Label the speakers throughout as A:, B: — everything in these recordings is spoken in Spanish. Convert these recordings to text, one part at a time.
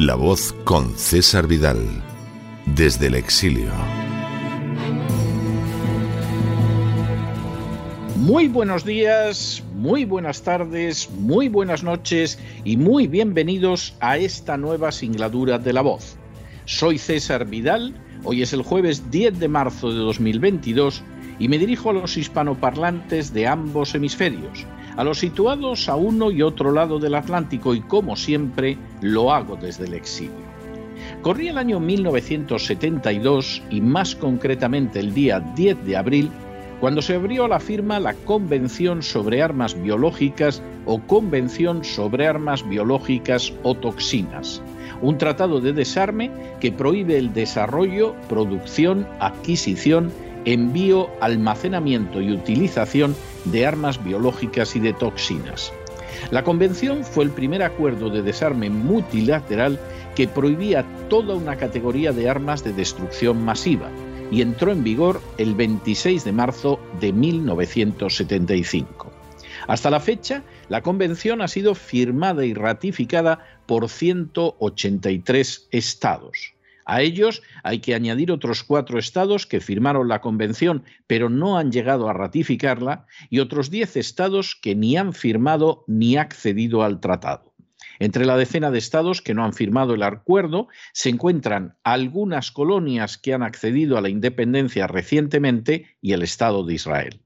A: La voz con César Vidal, desde el exilio.
B: Muy buenos días, muy buenas tardes, muy buenas noches y muy bienvenidos a esta nueva singladura de La voz. Soy César Vidal, hoy es el jueves 10 de marzo de 2022 y me dirijo a los hispanoparlantes de ambos hemisferios a los situados a uno y otro lado del Atlántico y como siempre lo hago desde el exilio. Corría el año 1972 y más concretamente el día 10 de abril cuando se abrió la firma la Convención sobre Armas Biológicas o Convención sobre Armas Biológicas o Toxinas, un tratado de desarme que prohíbe el desarrollo, producción, adquisición, envío, almacenamiento y utilización de armas biológicas y de toxinas. La convención fue el primer acuerdo de desarme multilateral que prohibía toda una categoría de armas de destrucción masiva y entró en vigor el 26 de marzo de 1975. Hasta la fecha, la convención ha sido firmada y ratificada por 183 estados. A ellos hay que añadir otros cuatro estados que firmaron la convención pero no han llegado a ratificarla y otros diez estados que ni han firmado ni accedido al tratado. Entre la decena de estados que no han firmado el acuerdo se encuentran algunas colonias que han accedido a la independencia recientemente y el Estado de Israel.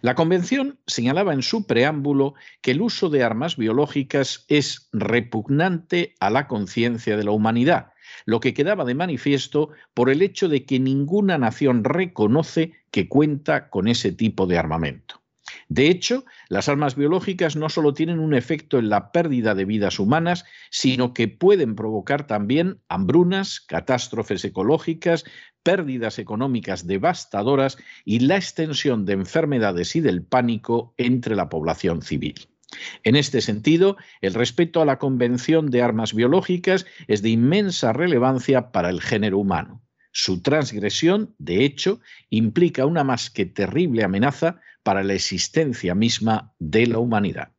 B: La Convención señalaba en su preámbulo que el uso de armas biológicas es repugnante a la conciencia de la humanidad lo que quedaba de manifiesto por el hecho de que ninguna nación reconoce que cuenta con ese tipo de armamento. De hecho, las armas biológicas no solo tienen un efecto en la pérdida de vidas humanas, sino que pueden provocar también hambrunas, catástrofes ecológicas, pérdidas económicas devastadoras y la extensión de enfermedades y del pánico entre la población civil. En este sentido, el respeto a la Convención de Armas Biológicas es de inmensa relevancia para el género humano. Su transgresión, de hecho, implica una más que terrible amenaza para la existencia misma de la humanidad.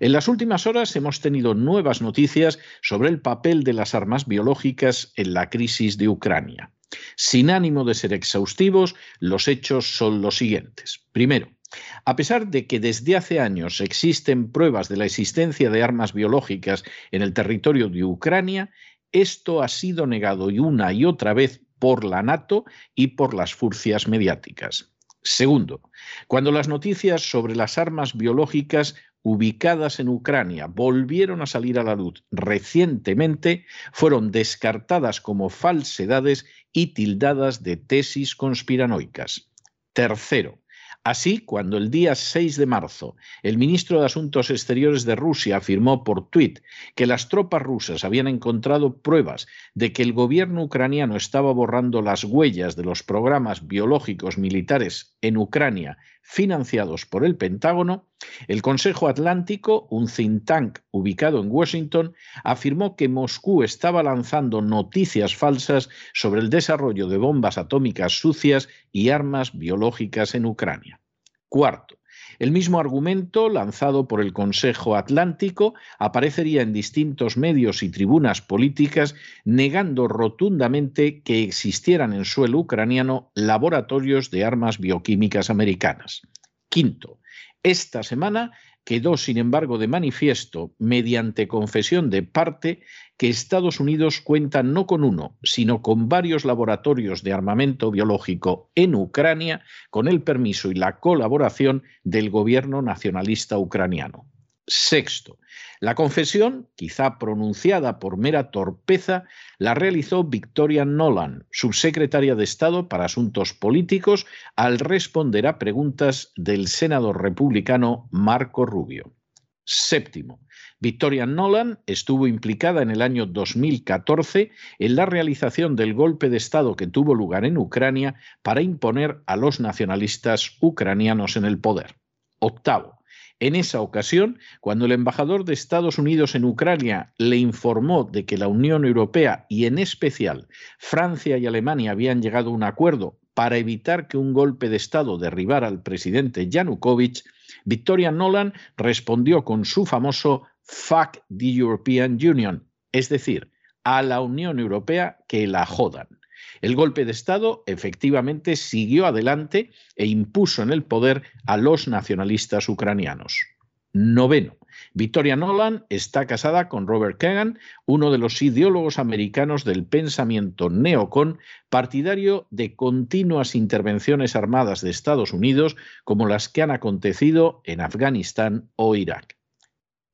B: En las últimas horas hemos tenido nuevas noticias sobre el papel de las armas biológicas en la crisis de Ucrania. Sin ánimo de ser exhaustivos, los hechos son los siguientes. Primero, a pesar de que desde hace años existen pruebas de la existencia de armas biológicas en el territorio de Ucrania, esto ha sido negado y una y otra vez por la NATO y por las furcias mediáticas. Segundo, cuando las noticias sobre las armas biológicas ubicadas en Ucrania volvieron a salir a la luz recientemente, fueron descartadas como falsedades y tildadas de tesis conspiranoicas. Tercero, Así, cuando el día 6 de marzo el ministro de Asuntos Exteriores de Rusia afirmó por tuit que las tropas rusas habían encontrado pruebas de que el gobierno ucraniano estaba borrando las huellas de los programas biológicos militares en Ucrania financiados por el Pentágono, el Consejo Atlántico, un think tank ubicado en Washington, afirmó que Moscú estaba lanzando noticias falsas sobre el desarrollo de bombas atómicas sucias y armas biológicas en Ucrania. Cuarto, el mismo argumento, lanzado por el Consejo Atlántico, aparecería en distintos medios y tribunas políticas, negando rotundamente que existieran en suelo ucraniano laboratorios de armas bioquímicas americanas. Quinto, esta semana quedó, sin embargo, de manifiesto, mediante confesión de parte, que Estados Unidos cuenta no con uno, sino con varios laboratorios de armamento biológico en Ucrania, con el permiso y la colaboración del gobierno nacionalista ucraniano. Sexto, la confesión, quizá pronunciada por mera torpeza, la realizó Victoria Nolan, subsecretaria de Estado para Asuntos Políticos, al responder a preguntas del senador republicano Marco Rubio. Séptimo, Victoria Nolan estuvo implicada en el año 2014 en la realización del golpe de Estado que tuvo lugar en Ucrania para imponer a los nacionalistas ucranianos en el poder. Octavo, en esa ocasión, cuando el embajador de Estados Unidos en Ucrania le informó de que la Unión Europea y en especial Francia y Alemania habían llegado a un acuerdo para evitar que un golpe de Estado derribara al presidente Yanukovych, Victoria Nolan respondió con su famoso Fuck the European Union, es decir, a la Unión Europea que la jodan. El golpe de Estado efectivamente siguió adelante e impuso en el poder a los nacionalistas ucranianos. Noveno. Victoria Nolan está casada con Robert Kagan, uno de los ideólogos americanos del pensamiento neocon, partidario de continuas intervenciones armadas de Estados Unidos como las que han acontecido en Afganistán o Irak.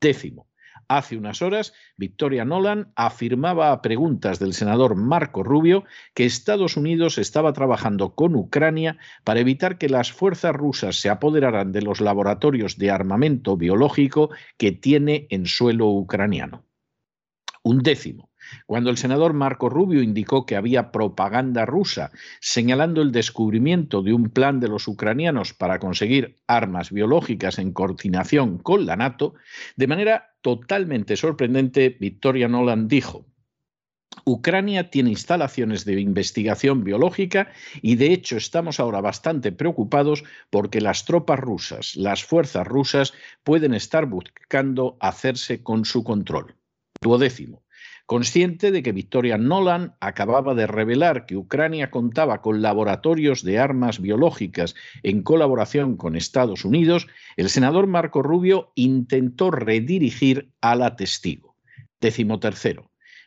B: Décimo. Hace unas horas, Victoria Nolan afirmaba a preguntas del senador Marco Rubio que Estados Unidos estaba trabajando con Ucrania para evitar que las fuerzas rusas se apoderaran de los laboratorios de armamento biológico que tiene en suelo ucraniano. Un décimo. Cuando el senador Marco Rubio indicó que había propaganda rusa señalando el descubrimiento de un plan de los ucranianos para conseguir armas biológicas en coordinación con la NATO, de manera totalmente sorprendente, Victoria Nolan dijo, Ucrania tiene instalaciones de investigación biológica y de hecho estamos ahora bastante preocupados porque las tropas rusas, las fuerzas rusas, pueden estar buscando hacerse con su control. Duodécimo. Consciente de que Victoria Nolan acababa de revelar que Ucrania contaba con laboratorios de armas biológicas en colaboración con Estados Unidos, el senador Marco Rubio intentó redirigir a la testigo.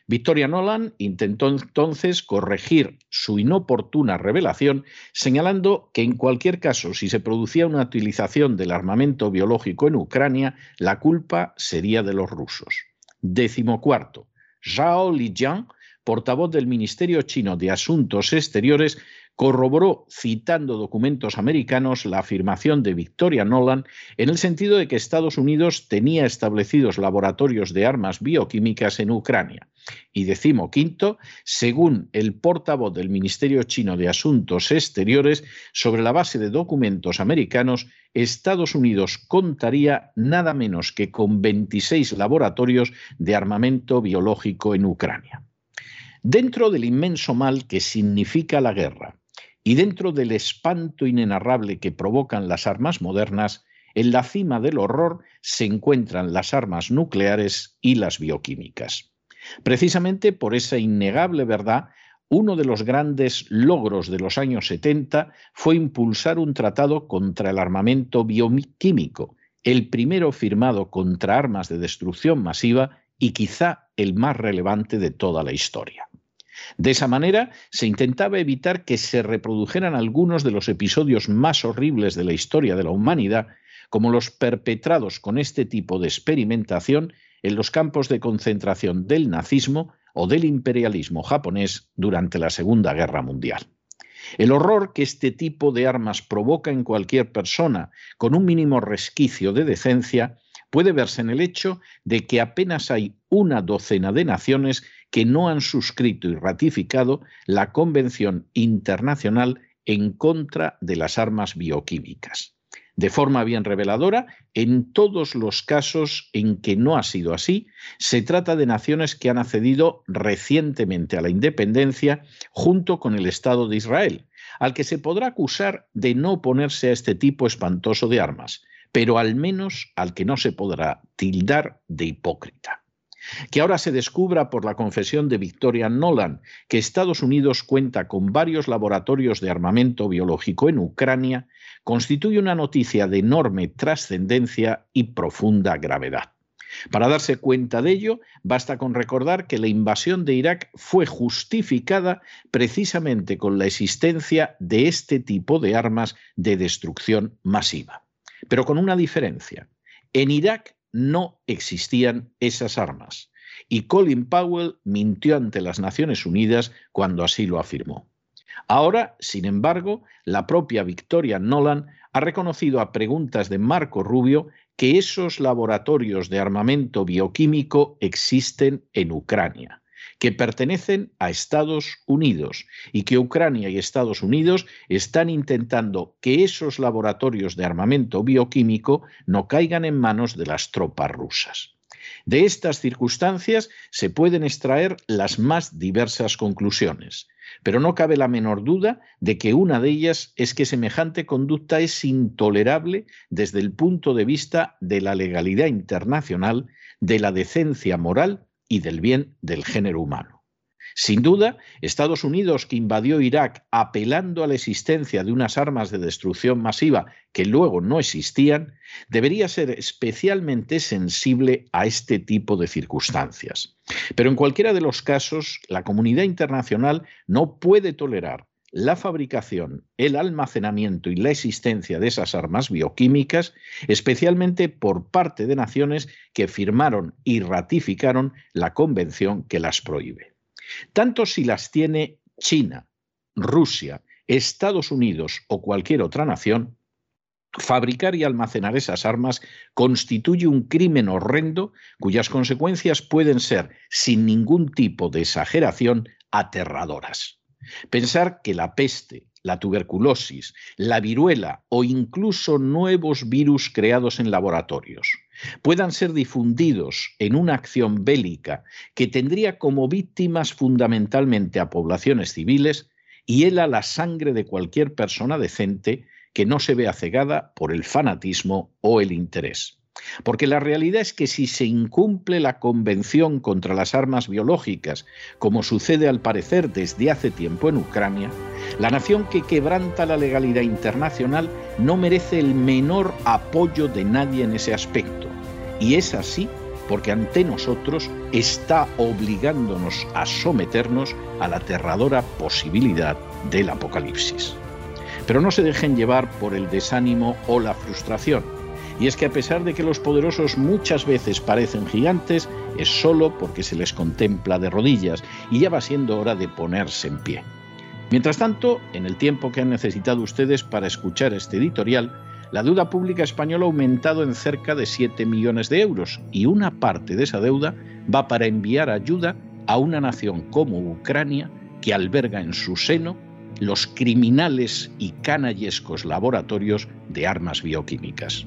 B: Victoria Nolan intentó entonces corregir su inoportuna revelación, señalando que en cualquier caso, si se producía una utilización del armamento biológico en Ucrania, la culpa sería de los rusos. Décimo cuarto. Zhao Lijiang, portavoz del Ministerio chino de Asuntos Exteriores, corroboró, citando documentos americanos, la afirmación de Victoria Nolan en el sentido de que Estados Unidos tenía establecidos laboratorios de armas bioquímicas en Ucrania. Y decimoquinto, según el portavoz del Ministerio chino de Asuntos Exteriores, sobre la base de documentos americanos, Estados Unidos contaría nada menos que con 26 laboratorios de armamento biológico en Ucrania. Dentro del inmenso mal que significa la guerra, y dentro del espanto inenarrable que provocan las armas modernas, en la cima del horror se encuentran las armas nucleares y las bioquímicas. Precisamente por esa innegable verdad, uno de los grandes logros de los años 70 fue impulsar un tratado contra el armamento bioquímico, el primero firmado contra armas de destrucción masiva y quizá el más relevante de toda la historia. De esa manera se intentaba evitar que se reprodujeran algunos de los episodios más horribles de la historia de la humanidad, como los perpetrados con este tipo de experimentación en los campos de concentración del nazismo o del imperialismo japonés durante la Segunda Guerra Mundial. El horror que este tipo de armas provoca en cualquier persona con un mínimo resquicio de decencia puede verse en el hecho de que apenas hay una docena de naciones que no han suscrito y ratificado la Convención Internacional en contra de las armas bioquímicas. De forma bien reveladora, en todos los casos en que no ha sido así, se trata de naciones que han accedido recientemente a la independencia junto con el Estado de Israel, al que se podrá acusar de no oponerse a este tipo espantoso de armas, pero al menos al que no se podrá tildar de hipócrita. Que ahora se descubra por la confesión de Victoria Nolan que Estados Unidos cuenta con varios laboratorios de armamento biológico en Ucrania constituye una noticia de enorme trascendencia y profunda gravedad. Para darse cuenta de ello, basta con recordar que la invasión de Irak fue justificada precisamente con la existencia de este tipo de armas de destrucción masiva. Pero con una diferencia. En Irak no existían esas armas. Y Colin Powell mintió ante las Naciones Unidas cuando así lo afirmó. Ahora, sin embargo, la propia Victoria Nolan ha reconocido a preguntas de Marco Rubio que esos laboratorios de armamento bioquímico existen en Ucrania, que pertenecen a Estados Unidos y que Ucrania y Estados Unidos están intentando que esos laboratorios de armamento bioquímico no caigan en manos de las tropas rusas. De estas circunstancias se pueden extraer las más diversas conclusiones, pero no cabe la menor duda de que una de ellas es que semejante conducta es intolerable desde el punto de vista de la legalidad internacional, de la decencia moral y del bien del género humano. Sin duda, Estados Unidos, que invadió Irak apelando a la existencia de unas armas de destrucción masiva que luego no existían, debería ser especialmente sensible a este tipo de circunstancias. Pero en cualquiera de los casos, la comunidad internacional no puede tolerar la fabricación, el almacenamiento y la existencia de esas armas bioquímicas, especialmente por parte de naciones que firmaron y ratificaron la convención que las prohíbe. Tanto si las tiene China, Rusia, Estados Unidos o cualquier otra nación, Fabricar y almacenar esas armas constituye un crimen horrendo cuyas consecuencias pueden ser, sin ningún tipo de exageración, aterradoras. Pensar que la peste, la tuberculosis, la viruela o incluso nuevos virus creados en laboratorios puedan ser difundidos en una acción bélica que tendría como víctimas fundamentalmente a poblaciones civiles, hiela la sangre de cualquier persona decente que no se vea cegada por el fanatismo o el interés. Porque la realidad es que si se incumple la Convención contra las Armas Biológicas, como sucede al parecer desde hace tiempo en Ucrania, la nación que quebranta la legalidad internacional no merece el menor apoyo de nadie en ese aspecto. Y es así porque ante nosotros está obligándonos a someternos a la aterradora posibilidad del apocalipsis. Pero no se dejen llevar por el desánimo o la frustración y es que a pesar de que los poderosos muchas veces parecen gigantes, es solo porque se les contempla de rodillas y ya va siendo hora de ponerse en pie. Mientras tanto, en el tiempo que han necesitado ustedes para escuchar este editorial, la deuda pública española ha aumentado en cerca de 7 millones de euros y una parte de esa deuda va para enviar ayuda a una nación como Ucrania que alberga en su seno los criminales y canallescos laboratorios de armas bioquímicas.